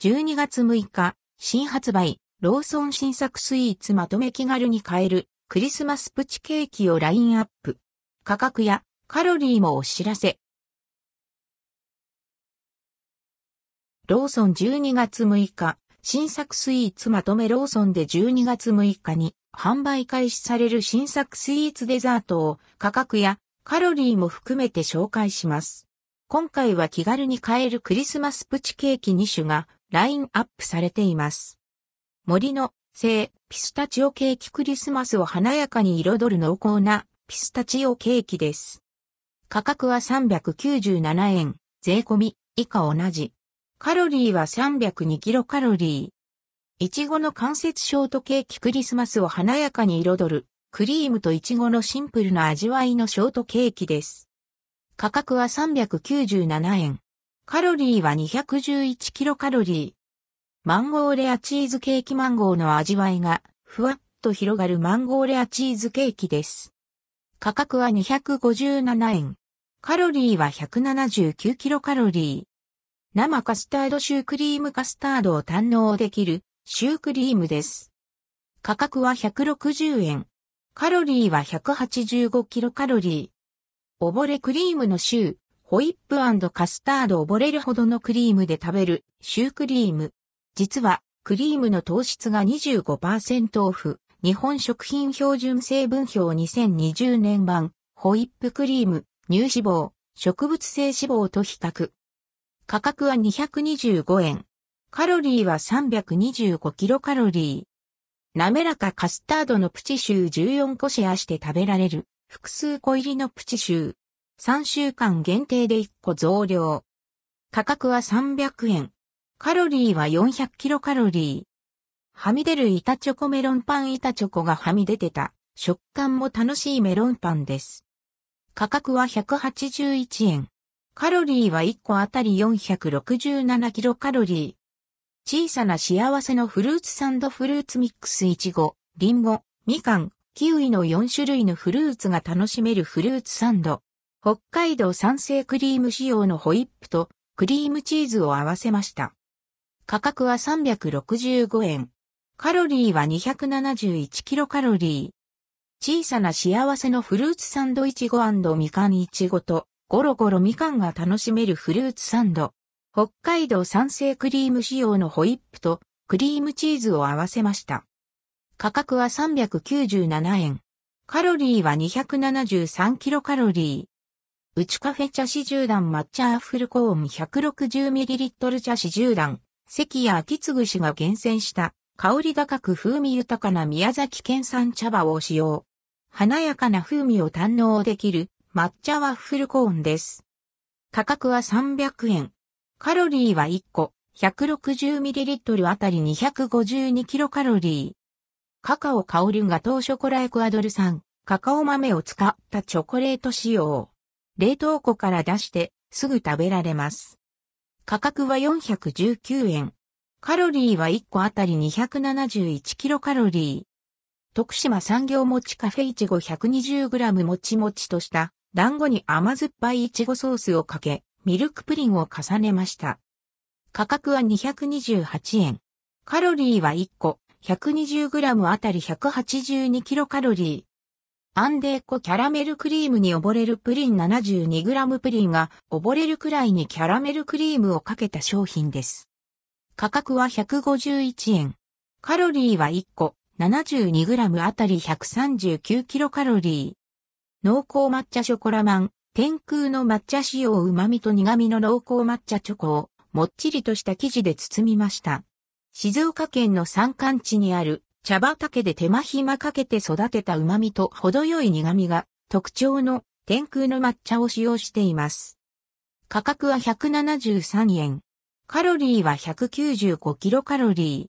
12月6日、新発売、ローソン新作スイーツまとめ気軽に買えるクリスマスプチケーキをラインアップ。価格やカロリーもお知らせ。ローソン12月6日、新作スイーツまとめローソンで12月6日に販売開始される新作スイーツデザートを価格やカロリーも含めて紹介します。今回は気軽に買えるクリスマスプチケーキ2種がラインアップされています。森の製ピスタチオケーキクリスマスを華やかに彩る濃厚なピスタチオケーキです。価格は397円、税込み以下同じ。カロリーは302キロカロリー。いちごの関節ショートケーキクリスマスを華やかに彩る、クリームといちごのシンプルな味わいのショートケーキです。価格は397円。カロリーは211キロカロリー。マンゴーレアチーズケーキマンゴーの味わいがふわっと広がるマンゴーレアチーズケーキです。価格は257円。カロリーは179キロカロリー。生カスタードシュークリームカスタードを堪能できるシュークリームです。価格は160円。カロリーは185キロカロリー。溺れクリームのシュー、ホイップカスタード溺れるほどのクリームで食べるシュークリーム。実は、クリームの糖質が25%オフ。日本食品標準成分表2020年版、ホイップクリーム、乳脂肪、植物性脂肪と比較。価格は225円。カロリーは325キロカロリー。滑らかカスタードのプチシュー14個シェアして食べられる複数個入りのプチシュー。3週間限定で1個増量。価格は300円。カロリーは400キロカロリー。はみ出る板チョコメロンパン板チョコがはみ出てた食感も楽しいメロンパンです。価格は181円。カロリーは1個あたり467キロカロリー。小さな幸せのフルーツサンドフルーツミックスいちご、リンゴ、みかん、キウイの4種類のフルーツが楽しめるフルーツサンド。北海道産生クリーム仕様のホイップとクリームチーズを合わせました。価格は365円。カロリーは271キロカロリー。小さな幸せのフルーツサンドイチゴみかんいちごとゴロゴロみかんが楽しめるフルーツサンド。北海道産生クリーム仕様のホイップとクリームチーズを合わせました。価格は397円。カロリーは273キロカロリー。内カフェ茶子10段抹茶アッフルコーン 160ml 茶子10段。関谷秋継氏が厳選した香り高く風味豊かな宮崎県産茶葉を使用。華やかな風味を堪能できる抹茶ワッフルコーンです。価格は300円。カロリーは1個 160ml あたり 252kcal。カカオ香るガトーショコラエクアドル産カカオ豆を使ったチョコレート仕様。冷凍庫から出してすぐ食べられます。価格は419円。カロリーは1個あたり 271kcal。徳島産業餅カフェイチゴ 120g もちもちとした団子に甘酸っぱいいちごソースをかけ、ミルクプリンを重ねました。価格は228円。カロリーは1個、120g あたり 182kcal。アンデーコキャラメルクリームに溺れるプリン 72g プリンが溺れるくらいにキャラメルクリームをかけた商品です。価格は151円。カロリーは1個 72g あたり 139kcal。濃厚抹茶ショコラマン、天空の抹茶仕様旨味と苦味の濃厚抹茶チョコをもっちりとした生地で包みました。静岡県の山間地にある茶畑で手間暇かけて育てた旨味と程よい苦味が特徴の天空の抹茶を使用しています。価格は173円。カロリーは195キロカロリー。